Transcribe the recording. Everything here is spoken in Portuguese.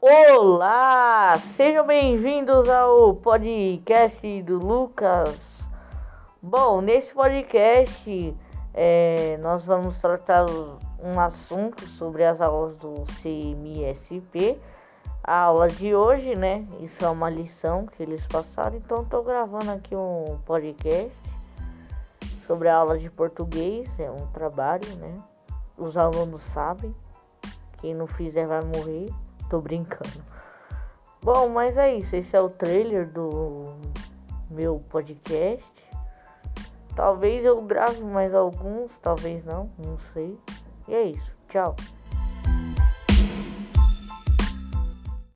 Olá, sejam bem-vindos ao podcast do Lucas. Bom, nesse podcast é, nós vamos tratar um assunto sobre as aulas do CMSP. A aula de hoje, né? Isso é uma lição que eles passaram, então estou gravando aqui um podcast sobre a aula de português. É um trabalho, né? Os alunos sabem. Quem não fizer vai morrer. Tô brincando. Bom, mas é isso. Esse é o trailer do meu podcast. Talvez eu grave mais alguns, talvez não, não sei. E é isso. Tchau.